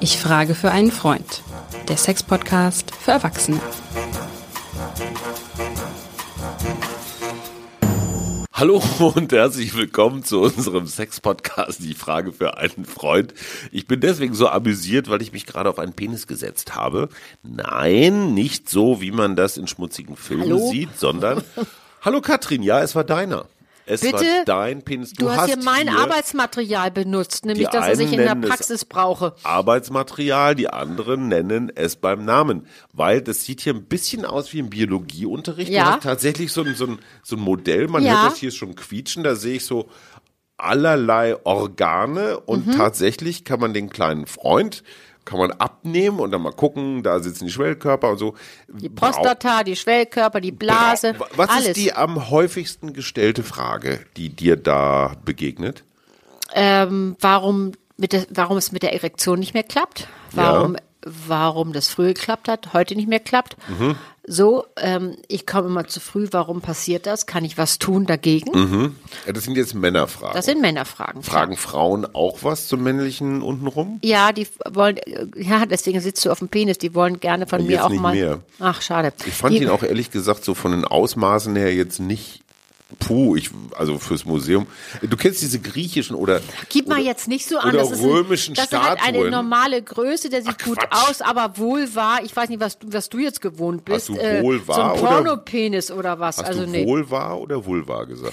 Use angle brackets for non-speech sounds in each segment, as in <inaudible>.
Ich frage für einen Freund. Der Sex-Podcast für Erwachsene. Hallo und herzlich willkommen zu unserem Sex-Podcast, die Frage für einen Freund. Ich bin deswegen so amüsiert, weil ich mich gerade auf einen Penis gesetzt habe. Nein, nicht so, wie man das in schmutzigen Filmen Hallo? sieht, sondern, hallo Katrin, ja, es war deiner. Es Bitte? war dein Penis. Du, hast hier mein hier Arbeitsmaterial benutzt, nämlich das, was ich in der Praxis brauche. Arbeitsmaterial, die anderen nennen es beim Namen, weil das sieht hier ein bisschen aus wie im Biologieunterricht. Ja. Du hast tatsächlich so ein, so ein, so ein Modell, man Ja. hört das hier schon quietschen, da sehe ich so allerlei Organe und Mhm. tatsächlich kann man den kleinen Freund kann man abnehmen und dann mal gucken, da sitzen die Schwellkörper und so. Die Prostata, die Schwellkörper, die Blase, Was alles. ist die am häufigsten gestellte Frage, die dir da begegnet? ähm, warum, mit der, warum es mit der Erektion nicht mehr klappt? Warum, warum das früher geklappt hat, heute nicht mehr klappt? Mhm. So, ähm, ich komme immer zu früh. Warum passiert das? Kann ich was tun dagegen? Ja, das sind jetzt Männerfragen. Das sind Männerfragen. Fragen Frauen auch was zum männlichen untenrum? Ja, die wollen, äh, ja, deswegen sitzt du auf dem Penis. Die wollen gerne von Ja, mir jetzt auch nicht mal. mehr. Ach, schade. Ich fand die, ihn auch ehrlich gesagt so von den Ausmaßen her jetzt nicht. Puh, ich, also fürs Museum. Du kennst diese griechischen oder. Gib mal oder, jetzt nicht so an. Oder das ist römischen ein, das ist halt eine Statuen. normale Größe, der sieht Ach, gut Quatsch. aus, aber wohl war. Ich weiß nicht, was, du- was du jetzt gewohnt bist. Hast du äh, wohl war so ein oder- Pornopenis oder was? Hast also du nee. Vulva oder Vulva gesagt?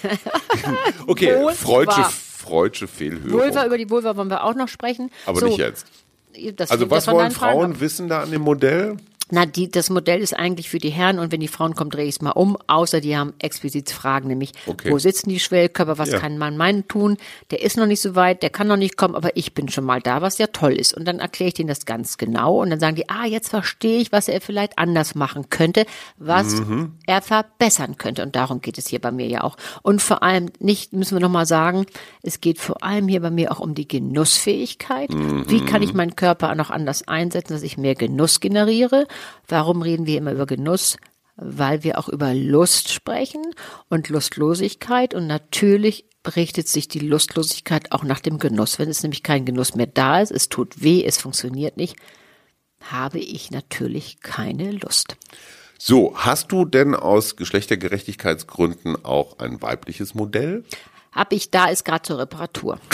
<laughs> okay, Vulva. freudsche, freudsche Fehlhörung. Vulva, über die Vulva wollen wir auch noch sprechen. aber so, nicht jetzt. Also was wollen Fragen Frauen ab. wissen da an dem Modell? Na, die, das Modell ist eigentlich für die Herren und wenn die Frauen kommen, drehe ich es mal um, außer die haben explizit Fragen, nämlich Okay. wo sitzen die Schwellkörper, was Ja. kann man meinen tun, der ist noch nicht so weit, der kann noch nicht kommen, aber ich bin schon mal da, was ja toll ist. Und dann erkläre ich denen das ganz genau und dann sagen die, ah, jetzt verstehe ich, was er vielleicht anders machen könnte, was Mhm. er verbessern könnte. Und darum geht es hier bei mir ja auch. Und vor allem nicht, müssen wir nochmal sagen, es geht vor allem hier bei mir auch um die Genussfähigkeit. Wie kann ich meinen Körper noch anders einsetzen, dass ich mehr Genuss generiere? Warum reden wir immer über Genuss? Weil wir auch über Lust sprechen und Lustlosigkeit. Und natürlich richtet sich die Lustlosigkeit auch nach dem Genuss. Wenn es nämlich kein Genuss mehr da ist, es tut weh, es funktioniert nicht, habe ich natürlich keine Lust. So, hast du denn aus Geschlechtergerechtigkeitsgründen auch ein weibliches Modell? Hab ich da, ist gerade zur Reparatur. <laughs>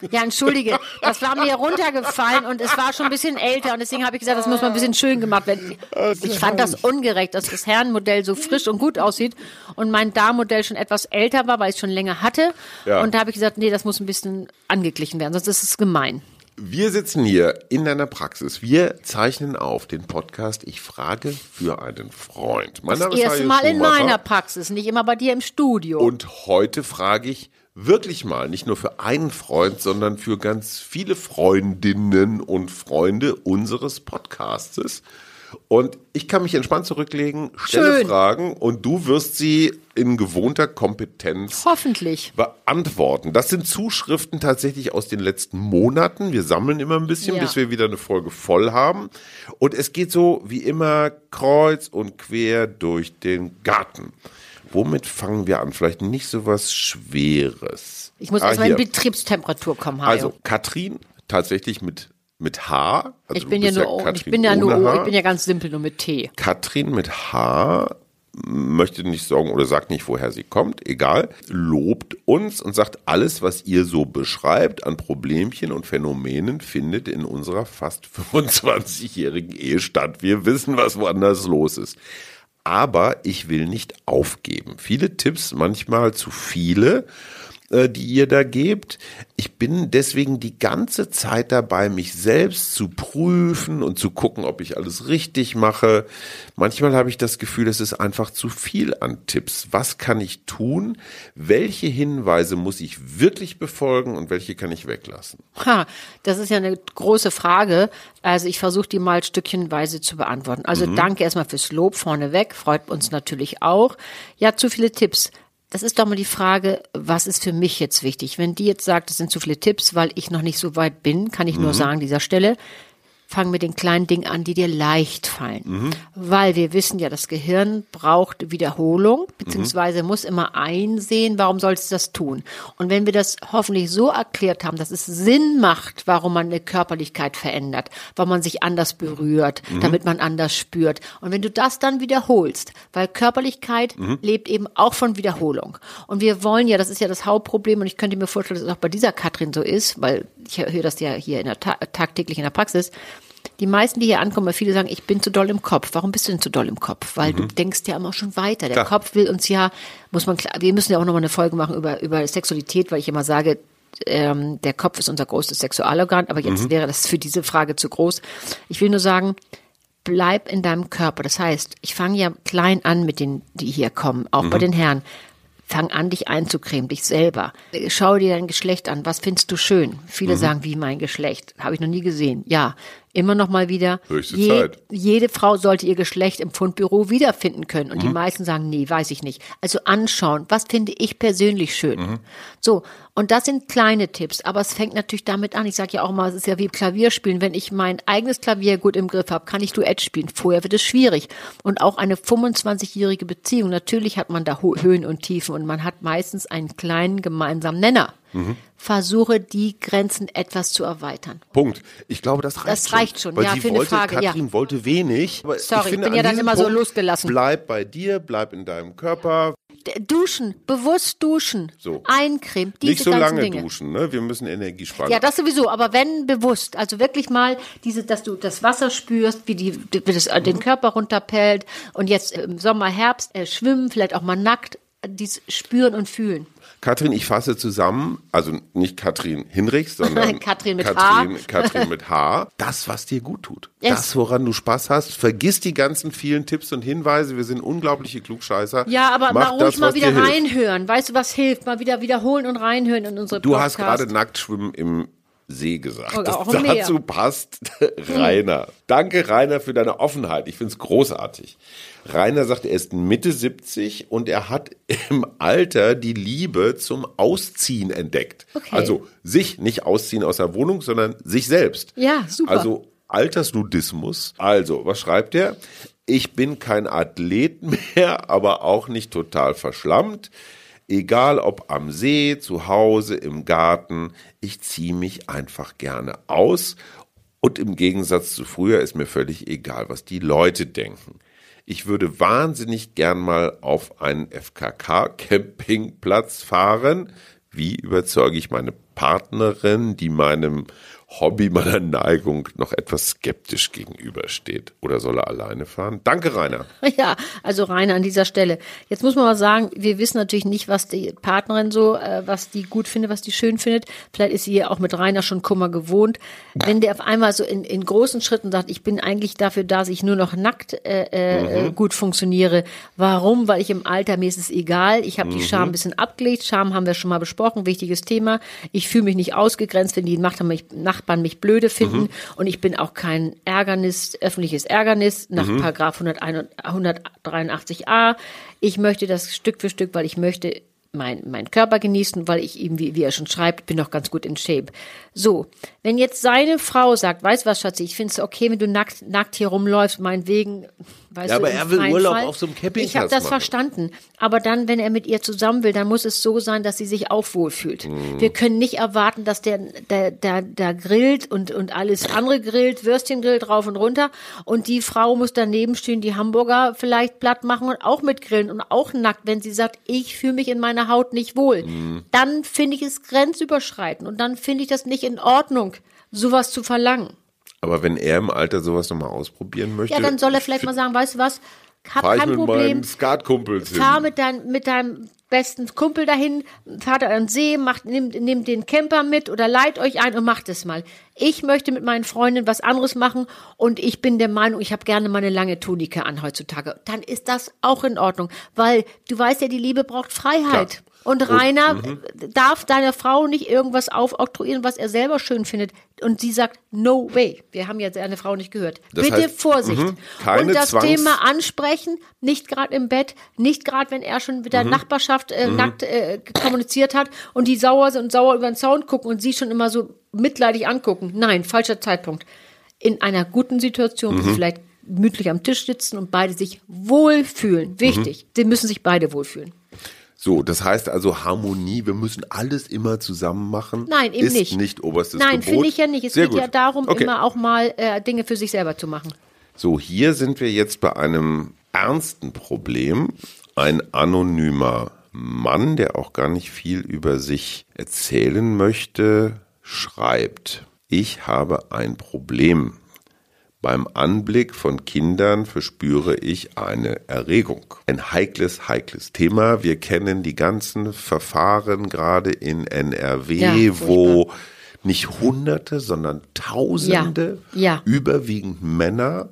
<laughs> Ja, entschuldige, das war mir runtergefallen und es war schon ein bisschen älter und deswegen habe ich gesagt, das muss mal ein bisschen schön gemacht werden. Ich fand das ungerecht, dass das Herrenmodell so frisch und gut aussieht und mein Darmmodell schon etwas älter war, weil ich es schon länger hatte. Ja. Und da habe ich gesagt, nee, das muss ein bisschen angeglichen werden, sonst ist es gemein. Wir sitzen hier in deiner Praxis. Wir zeichnen auf den Podcast Ich frage für einen Freund. Mein Name Das ist erste Mal in meiner Praxis, nicht immer bei dir im Studio. Und heute frage ich wirklich mal, nicht nur für einen Freund, sondern für ganz viele Freundinnen und Freunde unseres Podcastes. Und ich kann mich entspannt zurücklegen, stelle Schön. Fragen und du wirst sie in gewohnter Kompetenz Hoffentlich. beantworten. Das sind Zuschriften tatsächlich aus den letzten Monaten. Wir sammeln immer ein bisschen, Ja. bis wir wieder eine Folge voll haben. Und es geht so wie immer kreuz und quer durch den Garten. Womit fangen wir an? Vielleicht nicht so was Schweres. Ich muss Ah, erstmal in. Betriebstemperatur kommen, Hajo. Also Katrin tatsächlich mit mit H. Also ich bin ja nur, O- ich bin ja nur, O- H. ich bin ja ganz simpel nur mit T. Katrin mit H möchte nicht sagen oder sagt nicht, woher sie kommt, egal, lobt uns und sagt, alles, was ihr so beschreibt an Problemchen und Phänomenen, findet in unserer fast 25-jährigen Ehe statt. Wir wissen, was woanders los ist. Aber ich will nicht aufgeben. Viele Tipps, manchmal zu viele äh, die ihr da gebt. Ich bin deswegen die ganze Zeit dabei, mich selbst zu prüfen und zu gucken, ob ich alles richtig mache. Manchmal habe ich das Gefühl, es ist einfach zu viel an Tipps. Was kann ich tun? Welche Hinweise muss ich wirklich befolgen und welche kann ich weglassen? Ha, das ist ja eine große Frage. Also ich versuche die mal stückchenweise zu beantworten. Also danke erstmal fürs Lob vorneweg, freut uns natürlich auch. Ja, zu viele Tipps. Das ist doch mal die Frage, was ist für mich jetzt wichtig? Wenn die jetzt sagt, es sind zu viele Tipps, weil ich noch nicht so weit bin, kann ich nur sagen an dieser Stelle, fang mit den kleinen Dingen an, die dir leicht fallen. Mhm. Weil wir wissen ja, das Gehirn braucht Wiederholung, beziehungsweise muss immer einsehen, warum sollst du das tun. Und wenn wir das hoffentlich so erklärt haben, dass es Sinn macht, warum man eine Körperlichkeit verändert, warum man sich anders berührt, Mhm. damit man anders spürt. Und wenn du das dann wiederholst, weil Körperlichkeit Mhm. lebt eben auch von Wiederholung. Und wir wollen ja, das ist ja das Hauptproblem, und ich könnte mir vorstellen, dass es auch bei dieser Katrin so ist, weil ich höre das ja hier in der Ta tagtäglich in der Praxis. Die meisten, die hier ankommen, weil viele sagen, ich bin zu doll im Kopf. Warum bist du denn zu doll im Kopf? Weil du denkst ja immer schon weiter. Der Klar. Kopf will uns ja, muss man klar, wir müssen ja auch nochmal eine Folge machen über, über Sexualität, weil ich immer sage, ähm, der Kopf ist unser größtes Sexualorgan, aber jetzt wäre das für diese Frage zu groß. Ich will nur sagen, bleib in deinem Körper. Das heißt, ich fange ja klein an mit den, die hier kommen, auch bei den Herren. Fang an, dich einzucremen, dich selber. Schau dir dein Geschlecht an. Was findest du schön? Viele sagen, wie mein Geschlecht. Habe ich noch nie gesehen. Ja, immer noch mal wieder. Zeit. Jede Frau sollte ihr Geschlecht im Fundbüro wiederfinden können. Und die meisten sagen, nee, weiß ich nicht. Also anschauen, was finde ich persönlich schön. So, und das sind kleine Tipps, aber es fängt natürlich damit an. Ich sage ja auch mal, es ist ja wie Klavierspielen. Wenn ich mein eigenes Klavier gut im Griff habe, kann ich Duett spielen. Vorher wird es schwierig. Und auch eine 25-jährige Beziehung, natürlich hat man da Höhen und Tiefen und man hat meistens einen kleinen gemeinsamen Nenner. Versuche die Grenzen etwas zu erweitern. Punkt. Ich glaube, das reicht Das reicht schon, Weil ja, sie für eine wollte, Frage, ja. Katrin wollte wenig. Aber Sorry, ich finde, bin ja an dann immer so Punkt, losgelassen. Bleib bei dir, bleib in deinem Körper. Duschen, bewusst duschen, So. eincremen, diese Nicht so ganzen lange Dinge. duschen, ne? Wir müssen Energie sparen. Ja, das sowieso, aber wenn bewusst, also wirklich mal diese, dass du das Wasser spürst, wie die, wie das äh, den Körper runterpellt und jetzt im Sommer, Herbst äh, schwimmen, vielleicht auch mal nackt, äh, dies spüren und fühlen. Katrin, ich fasse zusammen, also nicht Katrin Hinrichs, sondern <laughs> Katrin mit Katrin, H. <laughs> Katrin mit H. Das, was dir gut tut. Yes. Das, woran du Spaß hast. Vergiss die ganzen vielen Tipps und Hinweise. Wir sind unglaubliche Klugscheißer. Ja, aber Mach mal ruhig das, mal wieder hilft. reinhören. Weißt du, was hilft? Mal wieder wiederholen und reinhören in unsere Du Podcast. hast gerade Nacktschwimmen im See gesagt. Das auch Meer. dazu passt <laughs> Rainer. Danke, Rainer, für deine Offenheit. Ich finde es großartig. Rainer sagt, er ist Mitte 70 und er hat im Alter die Liebe zum Ausziehen entdeckt. Okay. Also sich nicht ausziehen aus der Wohnung, sondern sich selbst. Ja, super. Also Altersnudismus. Also, was schreibt er? Ich bin kein Athlet <laughs> mehr, aber auch nicht total verschlammt. Egal ob am See, zu Hause, im Garten, ich ziehe mich einfach gerne aus. Und im Gegensatz zu früher ist mir völlig egal, was die Leute denken. Ich würde wahnsinnig gern mal auf einen FKK-Campingplatz fahren. Wie überzeuge ich meine Partnerin, die meinem Hobby, meiner Neigung noch etwas skeptisch gegenübersteht? Oder soll er alleine fahren? Danke, Rainer. <laughs> Ja, also Rainer an dieser Stelle. Jetzt muss man mal sagen, wir wissen natürlich nicht, was die Partnerin so, äh, was die gut findet, was die schön findet. Vielleicht ist sie ja auch mit Rainer schon Kummer gewohnt. Wenn der auf einmal so in, in großen Schritten sagt, ich bin eigentlich dafür da, dass ich nur noch nackt äh, äh, gut funktioniere. Warum? Weil ich im Alter, mir ist es egal. Ich habe die Scham ein bisschen abgelegt. Scham haben wir schon mal besprochen, wichtiges Thema. Ich fühle mich nicht ausgegrenzt, wenn die Nachbarn mich, Nachbarn mich blöde finden. Und ich bin auch kein Ärgernis, öffentliches Ärgernis nach Paragraph 183a. Ich möchte das Stück für Stück, weil ich möchte mein, mein Körper genießen, weil ich ihm, wie, wie er schon schreibt, bin noch ganz gut in Shape. So, wenn jetzt seine Frau sagt, weißt du was, Schatzi, ich finde es okay, wenn du nackt, nackt hier rumläufst, meinetwegen, weißt Ja, aber er will Urlaub Fall. auf so einem Campingplatz Ich habe das machen. verstanden. Aber dann, wenn er mit ihr zusammen will, dann muss es so sein, dass sie sich auch wohlfühlt. Mhm. Wir können nicht erwarten, dass der, der, der, der grillt und, und alles andere grillt, Würstchen grillt rauf und runter und die Frau muss daneben stehen, die Hamburger vielleicht platt machen und auch mitgrillen und auch nackt, wenn sie sagt, ich fühle mich in meiner Haut nicht wohl. Mhm. Dann finde ich es grenzüberschreitend und dann finde ich das nicht in Ordnung, sowas zu verlangen. Aber wenn er im Alter sowas nochmal ausprobieren möchte. Ja, dann soll er vielleicht mal sagen, weißt du was, hab fahr ich kein mit Problem. Skatkumpels hin. Fahr mit, dein, mit deinem besten Kumpel dahin, fahrt an den See, macht, nimmt, nimmt den Camper mit oder leiht euch ein und macht es mal. Ich möchte mit meinen Freundinnen was anderes machen und ich bin der Meinung, ich habe gerne mal eine lange Tunika an heutzutage. Dann ist das auch in Ordnung, weil du weißt ja, die Liebe braucht Freiheit. Klar. Und Rainer darf deiner Frau nicht irgendwas aufoktroyieren, was er selber schön findet. Und sie sagt, no way. Wir haben ja seine Frau nicht gehört. Das Bitte heißt, Vorsicht. mhm, keine und das Zwangs- Thema ansprechen, nicht gerade im Bett, nicht gerade, wenn er schon mit der Nachbarschaft äh, nackt äh, kommuniziert hat und die sauer sind und sauer über den Zaun gucken und sie schon immer so mitleidig angucken. Nein, falscher Zeitpunkt. in einer guten Situation, Mhm. wo sie vielleicht gemütlich am Tisch sitzen und beide sich wohlfühlen. Wichtig, Mhm. sie müssen sich beide wohlfühlen. So, das heißt also Harmonie, wir müssen alles immer zusammen machen. Nein, eben ist nicht. nicht oberstes Nein, finde ich ja nicht. Es Sehr geht gut. ja darum, okay. immer auch mal äh, Dinge für sich selber zu machen. So, hier sind wir jetzt bei einem ernsten Problem. Ein anonymer Mann, der auch gar nicht viel über sich erzählen möchte, schreibt, ich habe ein Problem. Beim Anblick von Kindern verspüre ich eine Erregung. Ein heikles, heikles Thema. Wir kennen die ganzen Verfahren gerade in NRW, Ja, wo nicht Hunderte, sondern Tausende, Ja, ja. überwiegend Männer,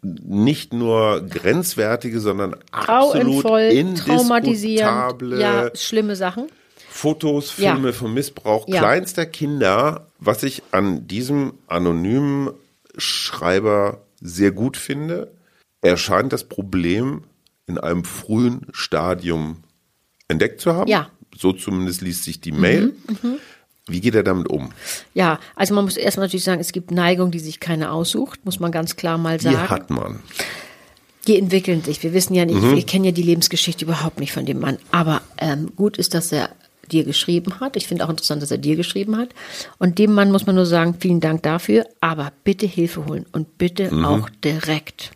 nicht nur grenzwertige, sondern absolut Grauenvoll, traumatisierend, indiskutable ja, schlimme Sachen. Fotos, Ja. Filme von Missbrauch Ja. kleinster Kinder, was ich an diesem anonymen Schreiber sehr gut finde. Er scheint das Problem in einem frühen Stadium entdeckt zu haben. Ja. Mhm, So zumindest liest sich die Mail. Wie geht er damit um? Ja, also man muss erstmal natürlich sagen, es gibt Neigungen, die sich keiner aussucht, muss man ganz klar mal Die sagen. hat man. Die entwickeln sich. Wir wissen ja nicht, Mhm. wir kennen ja die Lebensgeschichte überhaupt nicht von dem Mann. Aber ähm, gut ist, dass er dir geschrieben hat. Ich finde auch interessant, dass er dir geschrieben hat. Und dem Mann muss man nur sagen, vielen Dank dafür. Aber bitte Hilfe holen und bitte Mhm. auch direkt.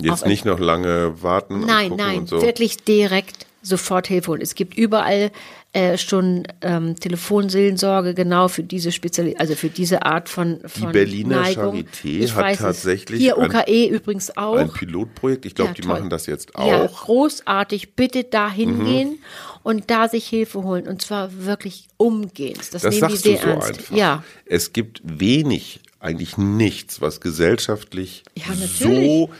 Jetzt Auch- nicht noch lange warten. Nein, nein, so. wirklich direkt sofort Hilfe holen. Es gibt überall äh, schon ähm, Telefonseelsorge genau für diese Speziali also für diese Art von, von Berliner Neigung. Charité Ich hat tatsächlich hier ein- UKE übrigens auch. Ein Pilotprojekt. Ich glaube, Ja, die toll. machen das jetzt Ja, auch. großartig. Bitte da hingehen und da sich Hilfe holen. Und zwar wirklich umgehend. Das, Das nehmen sagst die du sehr so ernst. einfach. Ja, Es gibt wenig, eigentlich nichts, was gesellschaftlich Ja, so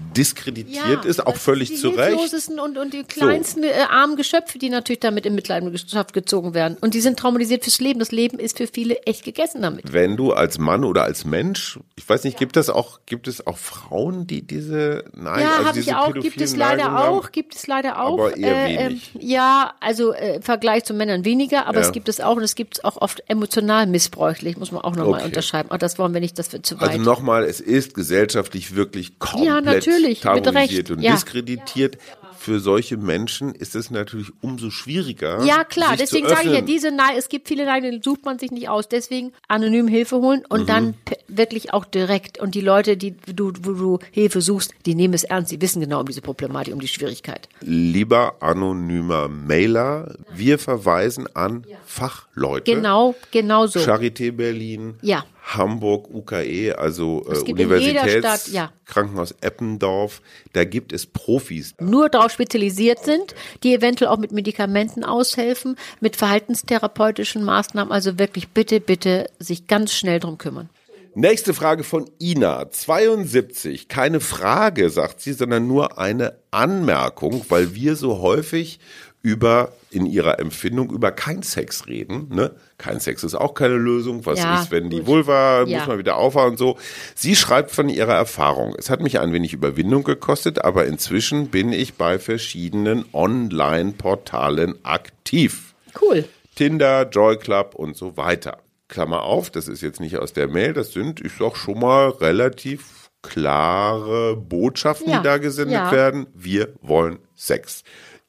diskreditiert ist, auch das völlig die zu Recht. Hilflosesten und, und die kleinsten äh, armen Geschöpfe, die natürlich damit in Mitleidenschaft gezogen werden. Und die sind traumatisiert fürs Leben. Das Leben ist für viele echt gegessen damit. Wenn du als Mann oder als Mensch, ich weiß nicht, gibt es auch, gibt es auch Frauen, die diese, nein, Ja, also habe ich diese auch, gibt es leider Neigungen haben? auch, gibt es leider auch. Aber eher Äh, wenig. ähm, ja, also äh, im Vergleich zu Männern weniger, aber Ja. es gibt es auch und es gibt es auch oft emotional missbräuchlich, muss man auch nochmal Okay. unterschreiben. Aber das wollen wir nicht, das wird zu weit. Also nochmal, es ist gesellschaftlich wirklich komplett Ja, natürlich, mit tabuisiert und ja. diskreditiert. Für solche Menschen ist es natürlich umso schwieriger. Ja, klar, deswegen sage ich ja, diese Nein, es gibt viele Nein, die sucht man sich nicht aus. Deswegen anonym Hilfe holen und Mhm. dann wirklich auch direkt. Und die Leute, die du, wo du Hilfe suchst, die nehmen es ernst, die wissen genau um diese Problematik, um die Schwierigkeit. Lieber anonymer Mailer, wir verweisen an Fachleute. Genau, genau so. Charité Berlin, Ja. Hamburg, UKE, also äh, Stadt, ja. Universitätskrankenhaus Eppendorf. Da gibt es Profis. nur darauf spezialisiert sind, die eventuell auch mit Medikamenten aushelfen, mit verhaltenstherapeutischen Maßnahmen. Also wirklich bitte, bitte sich ganz schnell drum kümmern. Nächste Frage von Ina, 72. Keine Frage, sagt sie, sondern nur eine Anmerkung, weil wir so häufig über, in ihrer Empfindung, über kein Sex reden. Ne? Kein Sex ist auch keine Lösung. Was Ja, ist, wenn die gut. Vulva, Ja. muss man wieder aufhauen und so. Sie schreibt von ihrer Erfahrung. Es hat mich ein wenig Überwindung gekostet, aber inzwischen bin ich bei verschiedenen Online-Portalen aktiv. Cool. Tinder, Joy Club und so weiter. Klammer auf, das ist jetzt nicht aus der Mail, das sind, ich sag schon mal, relativ klare Botschaften, Ja, die da gesendet werden. Wir wollen Sex.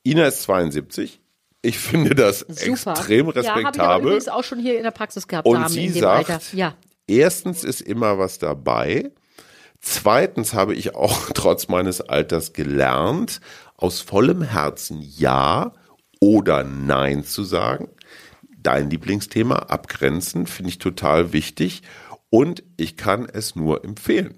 Ina ist 72. Ich finde das Super. extrem Ja, habe ich respektabel. übrigens auch schon hier in der Praxis gehabt, Und sie sagt. Ja. erstens ist immer was dabei. Zweitens habe ich auch <laughs> trotz meines Alters gelernt, aus vollem Herzen Ja oder Nein zu sagen. Dein Lieblingsthema, abgrenzen, finde ich total wichtig. Und ich kann es nur empfehlen.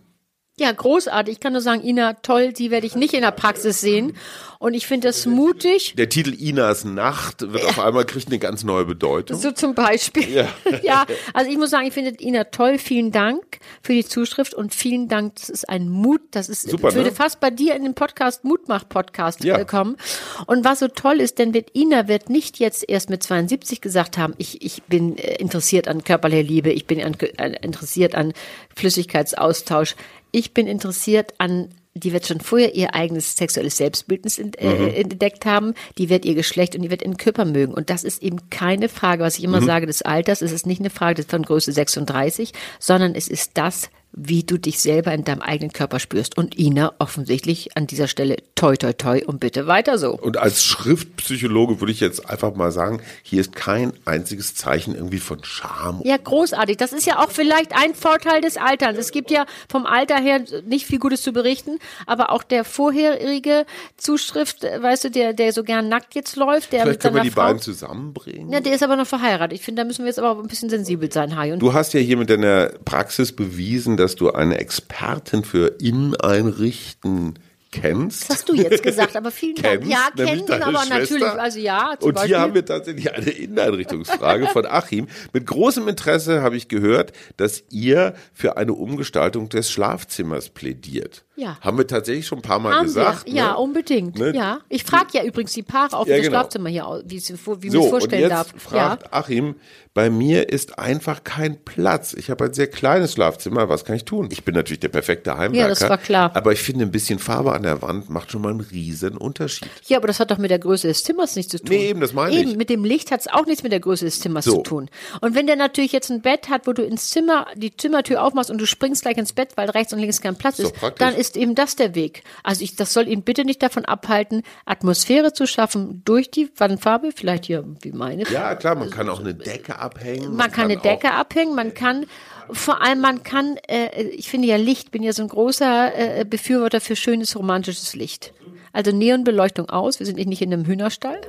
Ja, großartig. Ich kann nur sagen, Ina, toll, die werde ich nicht in der Praxis sehen. Und ich finde das mutig. Der Titel Inas Nacht wird auf einmal kriegt eine ganz neue Bedeutung. So zum Beispiel. Ja. <laughs> Ja. also ich muss sagen, ich finde Ina toll. Vielen Dank für die Zuschrift und vielen Dank. Das ist ein Mut. Das ist, Super, würde ne? fast bei dir in den Podcast Mutmach-Podcast Ja. kommen. Und was so toll ist, denn wird Ina wird nicht jetzt erst mit 72 gesagt haben, ich, ich bin äh, interessiert an körperlicher Liebe, ich bin an, äh, interessiert an Flüssigkeitsaustausch. Ich bin interessiert an die wird schon vorher ihr eigenes sexuelles Selbstbildnis äh, entdeckt haben, die wird ihr Geschlecht und die wird ihren Körper mögen. Und das ist eben keine Frage, was ich immer sage, des Alters. Es ist nicht eine Frage von Größe 36, sondern es ist das, wie du dich selber in deinem eigenen Körper spürst. Und Ina offensichtlich an dieser Stelle toi toi toi und bitte weiter so. Und als Schriftpsychologe würde ich jetzt einfach mal sagen, hier ist kein einziges Zeichen irgendwie von Scham. Ja, großartig. Das ist ja auch vielleicht ein Vorteil des Alterns. Es gibt ja vom Alter her nicht viel Gutes zu berichten, aber auch der vorherige Zuschrift, weißt du, der, der so gern nackt jetzt läuft, der Vielleicht können wir die Frau. beiden zusammenbringen. Ja, der ist aber noch verheiratet. Ich finde, da müssen wir jetzt aber ein bisschen sensibel sein, Hai. Und Du hast ja hier mit deiner Praxis bewiesen, dass du eine Expertin für Inneneinrichten kennst. Das hast du jetzt gesagt, aber vielen Dank. <laughs> Ja, kennen, aber Schwester. natürlich, also ja, Und Beispiel. hier haben wir tatsächlich eine Inneneinrichtungsfrage von Achim. Mit großem Interesse habe ich gehört, dass ihr für eine Umgestaltung des Schlafzimmers plädiert. Ja. Haben wir tatsächlich schon ein paar Mal haben gesagt. wir. Ja, ne? unbedingt. Ne? Ja, ich frage ja übrigens die Paare wie Ja, das genau. Schlafzimmer hier, wie, sie- wie So, es und vorstellen jetzt darf. fragt Achim, bei mir ist einfach kein Platz. Ich habe ein sehr kleines Schlafzimmer. Was kann ich tun? Ich bin natürlich der perfekte Heimwerker. Ja, das war klar. Aber ich finde, ein bisschen Farbe an der Wand macht schon mal einen riesen Unterschied. Ja, aber das hat doch mit der Größe des Zimmers nichts zu tun. Nee, eben, das meine Eben, ich. mit dem Licht hat es auch nichts mit der Größe des Zimmers So. zu tun. Und wenn der natürlich jetzt ein Bett hat, wo du ins Zimmer, die Zimmertür aufmachst und du springst gleich ins Bett, weil rechts und links kein Platz Ist ist, praktisch. dann ist eben das der Weg. Also ich, das soll ihn bitte nicht davon abhalten, Atmosphäre zu schaffen durch die Wandfarbe, vielleicht hier wie meine. Ja, klar, man kann auch eine Decke abhängen. Man kann eine auch- Decke abhängen, man kann vor allem man kann, äh, ich finde ja Licht, bin ja so ein großer äh, Befürworter für schönes romantisches Licht. Also Neonbeleuchtung aus, wir sind nicht in einem Hühnerstall.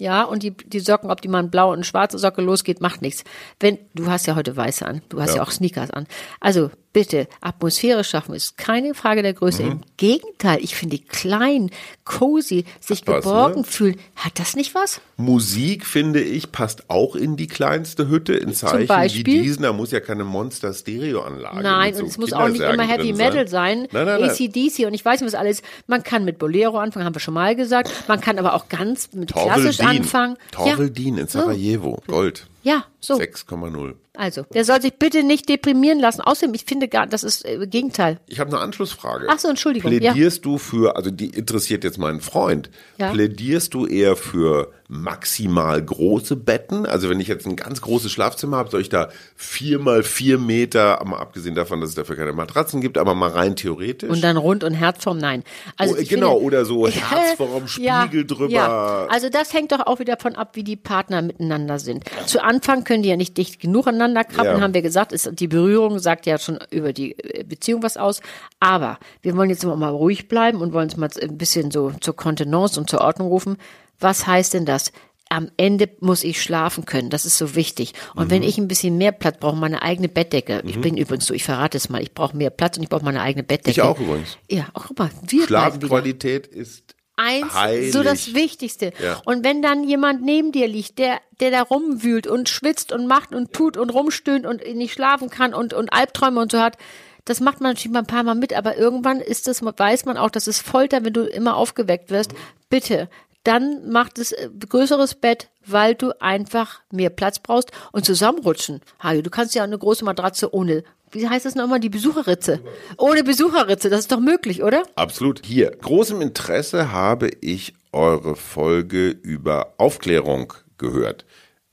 Ja, und die, die Socken, ob die mal eine blaue und schwarze Socke losgeht, macht nichts. Wenn, du hast ja heute weiße an, du hast ja, Ja. auch Sneakers an. Also bitte, Atmosphäre schaffen ist keine Frage der Größe. Mhm. Im Gegenteil, ich finde klein, cozy, sich Hat was, geborgen ne? fühlen. Hat das nicht was? Musik, finde ich, passt auch in die kleinste Hütte. In Zeichen wie Beispiel? diesen, da muss ja keine Monster-Stereoanlage Nein, mit so und es muss auch nicht immer Heavy Metal sein. Nein, nein, nein. ACDC und ich weiß nicht was alles. Man kann mit Bolero anfangen, haben wir schon mal gesagt. Man kann aber auch ganz mit klassisch Torveldin. anfangen. Torveldin in Sarajevo. Gold. Ja, so. 6,0. Also, der soll sich bitte nicht deprimieren lassen. Außerdem, ich finde gar, das ist äh, Gegenteil. Ich habe eine Anschlussfrage. Ach so, Entschuldigung, ja. Plädierst du für, also die interessiert jetzt meinen Freund, Ja. plädierst du eher für maximal große Betten? Also wenn ich jetzt ein ganz großes Schlafzimmer habe, soll ich da vier mal vier Meter, mal abgesehen davon, dass es dafür keine Matratzen gibt, aber mal rein theoretisch? Und dann Rund- und Herzform, nein. Also Oh, genau, finde, oder so <laughs> Herzform, ja, Spiegel drüber. Ja. Also das hängt doch auch wieder davon ab, wie die Partner miteinander sind. Zu Anfang können die ja nicht dicht genug aneinander krabbeln, Ja. haben wir gesagt. Ist, die Berührung sagt ja schon über die äh, Beziehung was aus. Aber wir wollen jetzt mal ruhig bleiben und wollen uns mal ein bisschen so zur Kontenance und zur Ordnung rufen. Was heißt denn das? Am Ende muss ich schlafen können. Das ist so wichtig. Und Mhm. wenn ich ein bisschen mehr Platz brauche, meine eigene Bettdecke. Ich bin übrigens so, ich verrate es mal, ich brauche mehr Platz und ich brauche meine eigene Bettdecke. Ich auch übrigens. Ja, auch guck mal, wir Schlafqualität ist eins, heilig. so das Wichtigste. Ja. Und wenn dann jemand neben dir liegt, der, der da rumwühlt und schwitzt und macht und tut und rumstöhnt und nicht schlafen kann und, und Albträume und so hat, das macht man natürlich mal ein paar Mal mit, aber irgendwann ist das, weiß man auch, das ist Folter, wenn du immer aufgeweckt wirst. Bitte, dann macht es äh, größeres Bett, weil du einfach mehr Platz brauchst und zusammenrutschen. Hajo, du kannst ja eine große Matratze ohne, wie heißt das nochmal, die Besucherritze. Ohne Besucherritze, das ist doch möglich, oder? Absolut. Hier, großem Interesse habe ich eure Folge über Aufklärung gehört.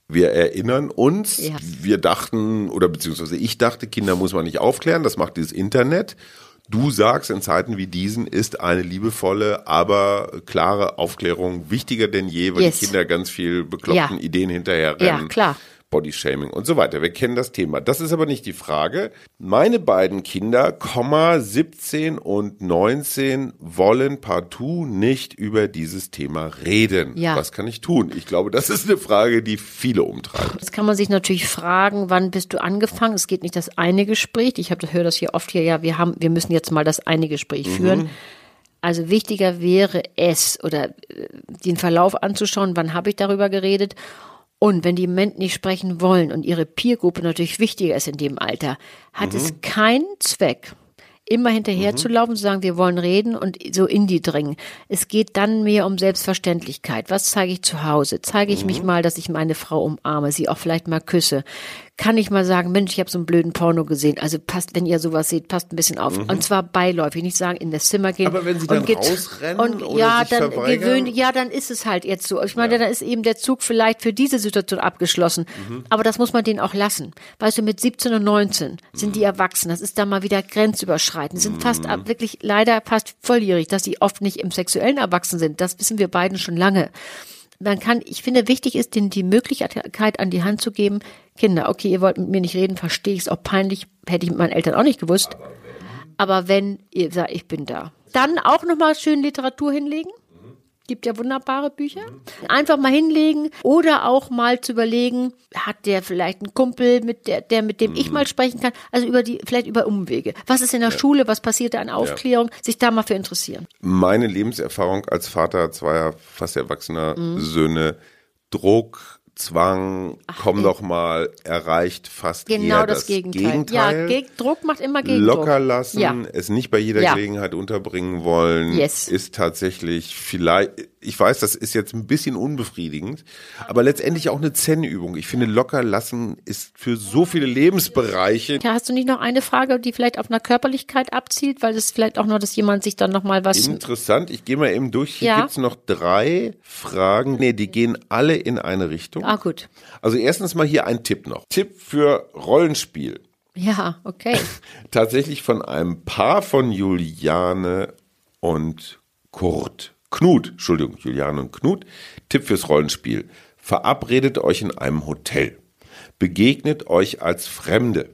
Wir erinnern uns, Ja. wir dachten, oder beziehungsweise ich dachte, Kinder muss man nicht aufklären, das macht dieses Internet. Du sagst, in Zeiten wie diesen ist eine liebevolle, aber klare Aufklärung wichtiger denn je, weil Yes. die Kinder ganz viel bekloppten Ja. Ideen hinterherrennen. Ja, klar. Bodyshaming und so weiter. Wir kennen das Thema. Das ist aber nicht die Frage. Meine beiden Kinder, Komma 17 und 19, wollen partout nicht über dieses Thema reden. Ja. Was kann ich tun? Ich glaube, das ist eine Frage, die viele umtreibt. Jetzt kann man sich natürlich fragen, wann bist du angefangen? Es geht nicht das eine Gespräch. Ich habe höre das hier oft hier, ja, wir haben, wir müssen jetzt mal das eine Gespräch führen. Also wichtiger wäre es oder äh, den Verlauf anzuschauen, wann habe ich darüber geredet. Und wenn die Menschen nicht sprechen wollen und ihre Peergruppe natürlich wichtiger ist in dem Alter, hat es keinen Zweck, immer hinterher zu laufen und zu sagen, wir wollen reden und so in die dringen. Es geht dann mehr um Selbstverständlichkeit. Was zeige ich zu Hause? Zeige ich mich mal, dass ich meine Frau umarme, sie auch vielleicht mal küsse? Kann ich mal sagen, Mensch, ich habe so einen blöden Porno gesehen. Also passt, wenn ihr sowas seht, passt ein bisschen auf. Und zwar beiläufig, nicht sagen, in das Zimmer gehen. Mhm. Aber wenn sie dann und rausrennen und oder ja, sich dann verweigern? gewöhn, ja, dann ist es halt jetzt so. Ich meine, dann ist eben der Zug vielleicht für diese Situation abgeschlossen. Mhm. Aber das muss man denen auch lassen. Weißt du, mit 17 und 19 sind Mhm. die erwachsen. Das ist dann mal wieder grenzüberschreitend. Sind fast ab, wirklich leider fast volljährig, dass sie oft nicht im sexuellen erwachsen sind. Das wissen wir beiden schon lange. Man kann, ich finde, wichtig ist, denen die Möglichkeit an die Hand zu geben. Kinder, okay, ihr wollt mit mir nicht reden, verstehe ich es auch peinlich, hätte ich mit meinen Eltern auch nicht gewusst. Aber wenn ihr sagt, ich bin da. Dann auch nochmal schön Literatur hinlegen. Gibt ja wunderbare Bücher. Einfach mal hinlegen oder auch mal zu überlegen, hat der vielleicht einen Kumpel, mit der, der mit dem ich mal sprechen kann? Also über die, vielleicht über Umwege. Was ist in der Schule? Was passiert da an Aufklärung? Sich da mal für interessieren. Meine Lebenserfahrung als Vater zweier fast erwachsener Mhm. Söhne, Druck, Zwang, komm doch mal, erreicht fast Genau eher das, das Gegenteil. Ja, Gegenteil. Geg Druck macht immer Gegendruck. Locker lassen, Ja. es nicht bei jeder Ja. Gelegenheit unterbringen wollen, Yes. ist tatsächlich vielleicht, ich weiß, das ist jetzt ein bisschen unbefriedigend, aber letztendlich auch eine Zen-Übung. Ich finde, locker lassen ist für so viele Lebensbereiche Ja, hast du nicht noch eine Frage, die vielleicht auf einer Körperlichkeit abzielt, weil es vielleicht auch noch, dass jemand sich dann noch mal was interessant. Ich gehe mal eben durch. Hier Ja. gibt's noch drei Fragen. Nee, die gehen alle in eine Richtung. Ah, gut. Also erstens mal hier ein Tipp noch. Tipp für Rollenspiel. Ja, okay. <laughs> Tatsächlich von einem Paar von Juliane und Kurt. Knut, Entschuldigung, Juliane und Knut. Tipp fürs Rollenspiel. Verabredet euch in einem Hotel. Begegnet euch als Fremde.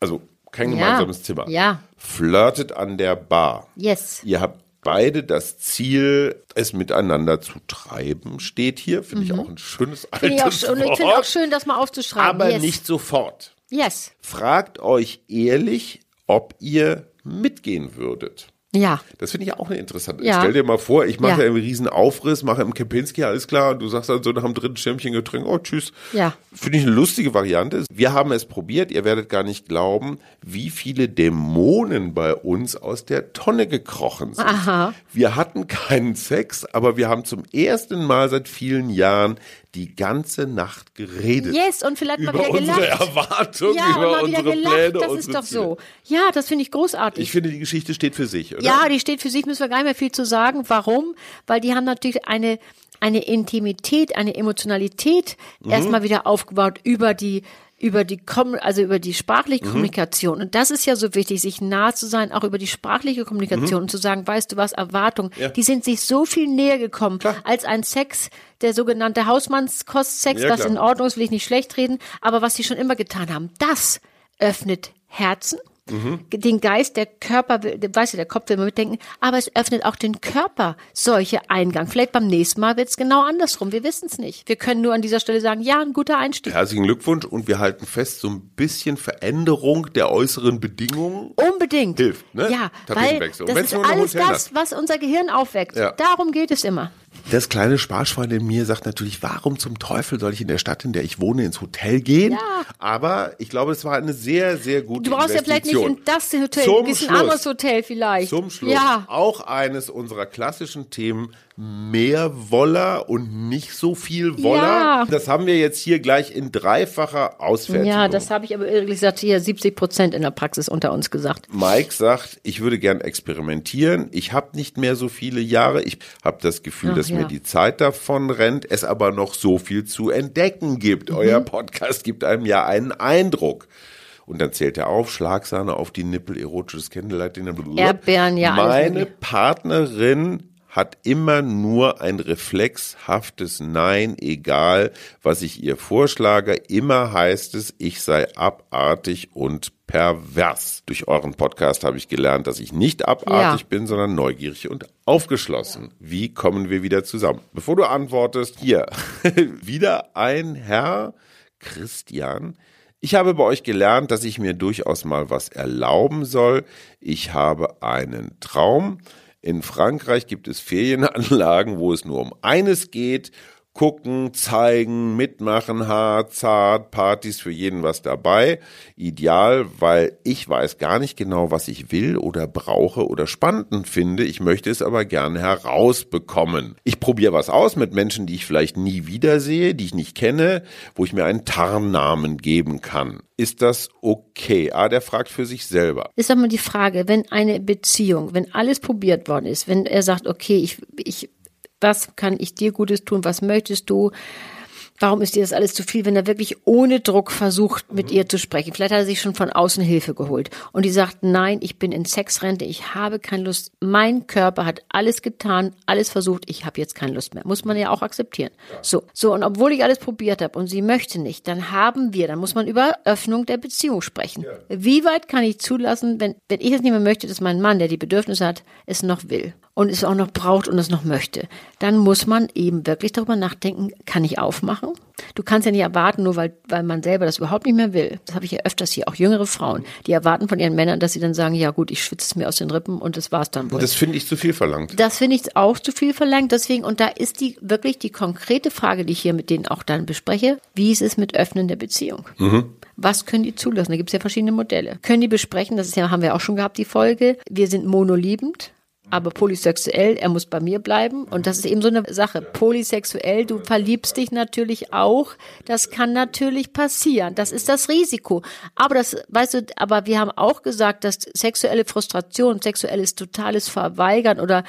Also kein Ja. gemeinsames Zimmer. Ja. Flirtet an der Bar. Yes. Ihr habt beide das Ziel, es miteinander zu treiben, steht hier. Finde ich auch ein schönes altes Mhm. Finde ich auch. Und ich finde Wort. auch schön, das mal aufzuschreiben. Aber yes. nicht sofort. Yes. Fragt euch ehrlich, ob ihr mitgehen würdet. Ja. Das finde ich auch eine interessante. Ja. Stell dir mal vor, ich mache Ja. einen riesen Aufriss, mache im Kempinski, alles klar, und du sagst dann so nach dem dritten Schirmchen Getränk, oh tschüss. Ja. Finde ich eine lustige Variante. Wir haben es probiert, ihr werdet gar nicht glauben, wie viele Dämonen bei uns aus der Tonne gekrochen sind. Aha. Wir hatten keinen Sex, aber wir haben zum ersten Mal seit vielen Jahren die ganze Nacht geredet. Yes, und vielleicht mal über wieder unsere gelacht. Erwartungen, Ja, über mal wieder unsere gelacht. Pläne, das unsere ist doch Ziele. so. Ja, das finde ich großartig. Ich finde, die Geschichte steht für sich, oder? Ja, die steht für sich, müssen wir gar nicht mehr viel zu sagen. Warum? Weil die haben natürlich eine, eine Intimität, eine Emotionalität Mhm. erstmal wieder aufgebaut über die über die Kom also über die sprachliche Mhm. Kommunikation und das ist ja so wichtig, sich nah zu sein, auch über die sprachliche Kommunikation Mhm. und zu sagen, weißt du was, Erwartung, die sind sich so viel näher gekommen als ein Sex, der sogenannte Hausmannskostsex, Ja, was klar. in Ordnung ist, will ich nicht schlecht reden, aber was sie schon immer getan haben, das öffnet Herzen, Mhm. den Geist, der Körper, will- weißt du, der Kopf will immer mitdenken, aber es öffnet auch den Körper solche Eingang. Vielleicht beim nächsten Mal wird es genau andersrum. Wir wissen es nicht. Wir können nur an dieser Stelle sagen, ja, ein guter Einstieg. Herzlichen Glückwunsch und wir halten fest, so ein bisschen Veränderung der äußeren Bedingungen Unbedingt. Hilft, ne? Ja, weil das ist alles das, was unser Gehirn aufweckt. Ja. Darum geht es immer. Das kleine Sparschwein in mir sagt natürlich, warum zum Teufel soll ich in der Stadt, in der ich wohne, ins Hotel gehen? Ja. Aber ich glaube, es war eine sehr, sehr gute Du brauchst ja vielleicht nicht in das Hotel, Zum ein anderes Hotel vielleicht. Zum Schluss Ja. auch eines unserer klassischen Themen, mehr Woller und nicht so viel Woller. Ja. Das haben wir jetzt hier gleich in dreifacher Ausfertigung. Ja, das habe ich aber ehrlich gesagt hier 70 Prozent in der Praxis unter uns gesagt. Mike sagt, ich würde gern experimentieren. Ich habe nicht mehr so viele Jahre. Ich habe das Gefühl, Ach, dass mir ja. die Zeit davon rennt, es aber noch so viel zu entdecken gibt. Euer Podcast gibt einem ja einen Eindruck. Und dann zählt er auf, Schlagsahne auf die Nippel, erotisches Candlelight blablabla. Erdbeeren, ja, Meine. Partnerin hat immer nur ein reflexhaftes Nein, egal was ich ihr vorschlage. Immer heißt es, ich sei abartig und pervers. Durch euren Podcast habe ich gelernt, dass ich nicht abartig Ja. bin, sondern neugierig und aufgeschlossen. Wie kommen wir wieder zusammen? Bevor du antwortest, hier <laughs> wieder ein Herr Christian. Ich habe bei euch gelernt, dass ich mir durchaus mal was erlauben soll. Ich habe einen Traum. In Frankreich gibt es Ferienanlagen, wo es nur um eines geht. Gucken, zeigen, mitmachen, hart, zart, Partys für jeden was dabei. Ideal, weil ich weiß gar nicht genau, was ich will oder brauche oder spannend finde. Ich möchte es aber gerne herausbekommen. Ich probiere was aus mit Menschen, die ich vielleicht nie wiedersehe, die ich nicht kenne, wo ich mir einen Tarnnamen geben kann. Ist das okay? Ah, der fragt für sich selber. Ist aber die Frage, wenn eine Beziehung, wenn alles probiert worden ist, wenn er sagt, okay, ich, ich was kann ich dir Gutes tun, was möchtest du, warum ist dir das alles zu viel, wenn er wirklich ohne Druck versucht, mit ihr zu sprechen. Vielleicht hat er sich schon von außen Hilfe geholt. Und die sagt, nein, ich bin in Sexrente, ich habe keine Lust. Mein Körper hat alles getan, alles versucht, ich habe jetzt keine Lust mehr. Muss man ja auch akzeptieren. So, so, und obwohl ich alles probiert habe und sie möchte nicht, dann haben wir, dann muss man über Öffnung der Beziehung sprechen. Ja. Wie weit kann ich zulassen, wenn, wenn ich es nicht mehr möchte, dass mein Mann, der die Bedürfnisse hat, es noch will? Und es auch noch braucht und es noch möchte, dann muss man eben wirklich darüber nachdenken, kann ich aufmachen? Du kannst ja nicht erwarten, nur weil, weil man selber das überhaupt nicht mehr will. Das habe ich ja öfters hier, auch jüngere Frauen, die erwarten von ihren Männern, dass sie dann sagen, ja gut, ich schwitze es mir aus den Rippen und das war's dann wohl. Das finde ich zu viel verlangt. Das finde ich auch zu viel verlangt. Deswegen, und da ist die wirklich die konkrete Frage, die ich hier mit denen auch dann bespreche, wie ist es mit Öffnen der Beziehung? Mhm. Was können die zulassen? Da gibt es ja verschiedene Modelle. Können die besprechen, das ist ja, haben wir auch schon gehabt, die Folge, wir sind monoliebend aber polysexuell, er muss bei mir bleiben. Und das ist eben so eine Sache. Polysexuell, du verliebst dich natürlich auch. Das kann natürlich passieren. Das ist das Risiko. Aber das, weißt du, aber wir haben auch gesagt, dass sexuelle Frustration, sexuelles totales Verweigern oder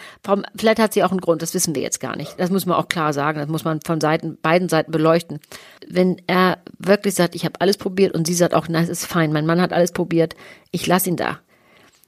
vielleicht hat sie auch einen Grund, das wissen wir jetzt gar nicht. Das muss man auch klar sagen. Das muss man von Seiten, beiden Seiten beleuchten. Wenn er wirklich sagt, ich habe alles probiert und sie sagt auch, nein, es ist fein, mein Mann hat alles probiert, ich lass ihn da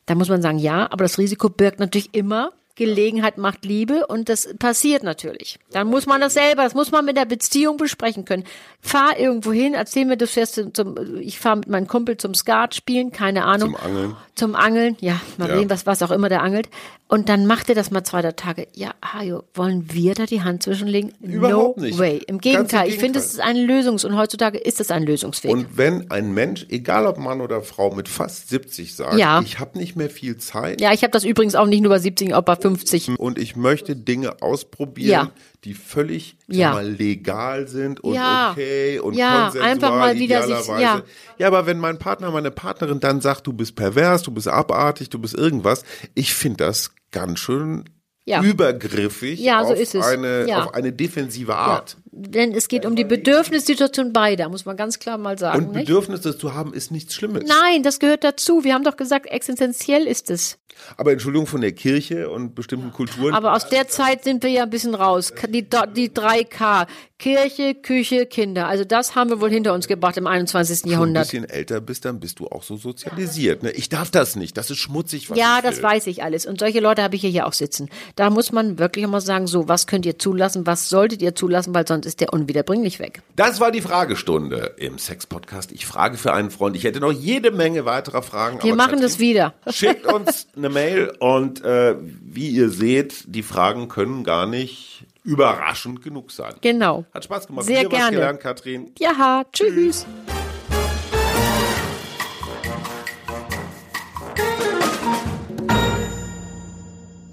da muss man sagen, ja, aber das Risiko birgt natürlich immer, Gelegenheit macht Liebe und das passiert natürlich. Dann muss man das selber, das muss man mit der Beziehung besprechen können. Fahr irgendwo hin, erzähl mir, du fährst zum, ich fahre mit meinem Kumpel zum Skat spielen, keine Ahnung. Zum Angeln. Zum Angeln, ja, mal ja. sehen, was, was auch immer der angelt. Und dann macht er das mal zwei drei Tage. Ja, Hajo, wollen wir da die Hand zwischenlegen? Überhaupt no nicht. way. Im Gegenteil, ich finde, es ist ein Lösungs- und heutzutage ist es ein Lösungsweg. Und wenn ein Mensch, egal ob Mann oder Frau, mit fast 70 sagt, ja. ich habe nicht mehr viel Zeit. Ja, ich habe das übrigens auch nicht nur bei 70, auch bei 50. Und ich möchte Dinge ausprobieren, ja. Die völlig ja. mal, legal sind und ja. okay und ja, konsensual einfach mal wieder sich, ja. ja, aber wenn mein Partner, meine Partnerin dann sagt, du bist pervers, du bist abartig, du bist irgendwas, ich finde das ganz schön ja. übergriffig ja, so auf, Eine, ja. auf eine defensive Art. Denn es geht um die Bedürfnissituation beider, muss man ganz klar mal sagen. Und Bedürfnisse zu haben ist nichts Schlimmes. Nein, das gehört dazu. Wir haben doch gesagt, existenziell ist es. Aber Entschuldigung von der Kirche und bestimmten Kulturen. Aber aus der Zeit sind wir ja ein bisschen raus. Die, die 3K. Kirche, Küche, Kinder. Also das haben wir wohl hinter uns gebracht im 21. Jahrhundert. Wenn du ein bisschen älter bist, dann bist du auch so sozialisiert. Ne? Ich darf das nicht. Das ist schmutzig. Was ja, das weiß ich alles. Und solche Leute habe ich hier auch sitzen. Da muss man wirklich immer sagen, so, was könnt ihr zulassen, was solltet ihr zulassen, weil sonst ist der unwiederbringlich weg. Das war die Fragestunde im Sex-Podcast. Ich frage für einen Freund. Ich hätte noch jede Menge weiterer Fragen. Wir machen das wieder. <laughs> Schickt uns eine Mail und äh, wie ihr seht, die Fragen können gar nicht überraschend genug sein. Genau. Hat Spaß gemacht. Sehr gerne. Was gelernt, Katrin. Ja, tschüss. tschüss.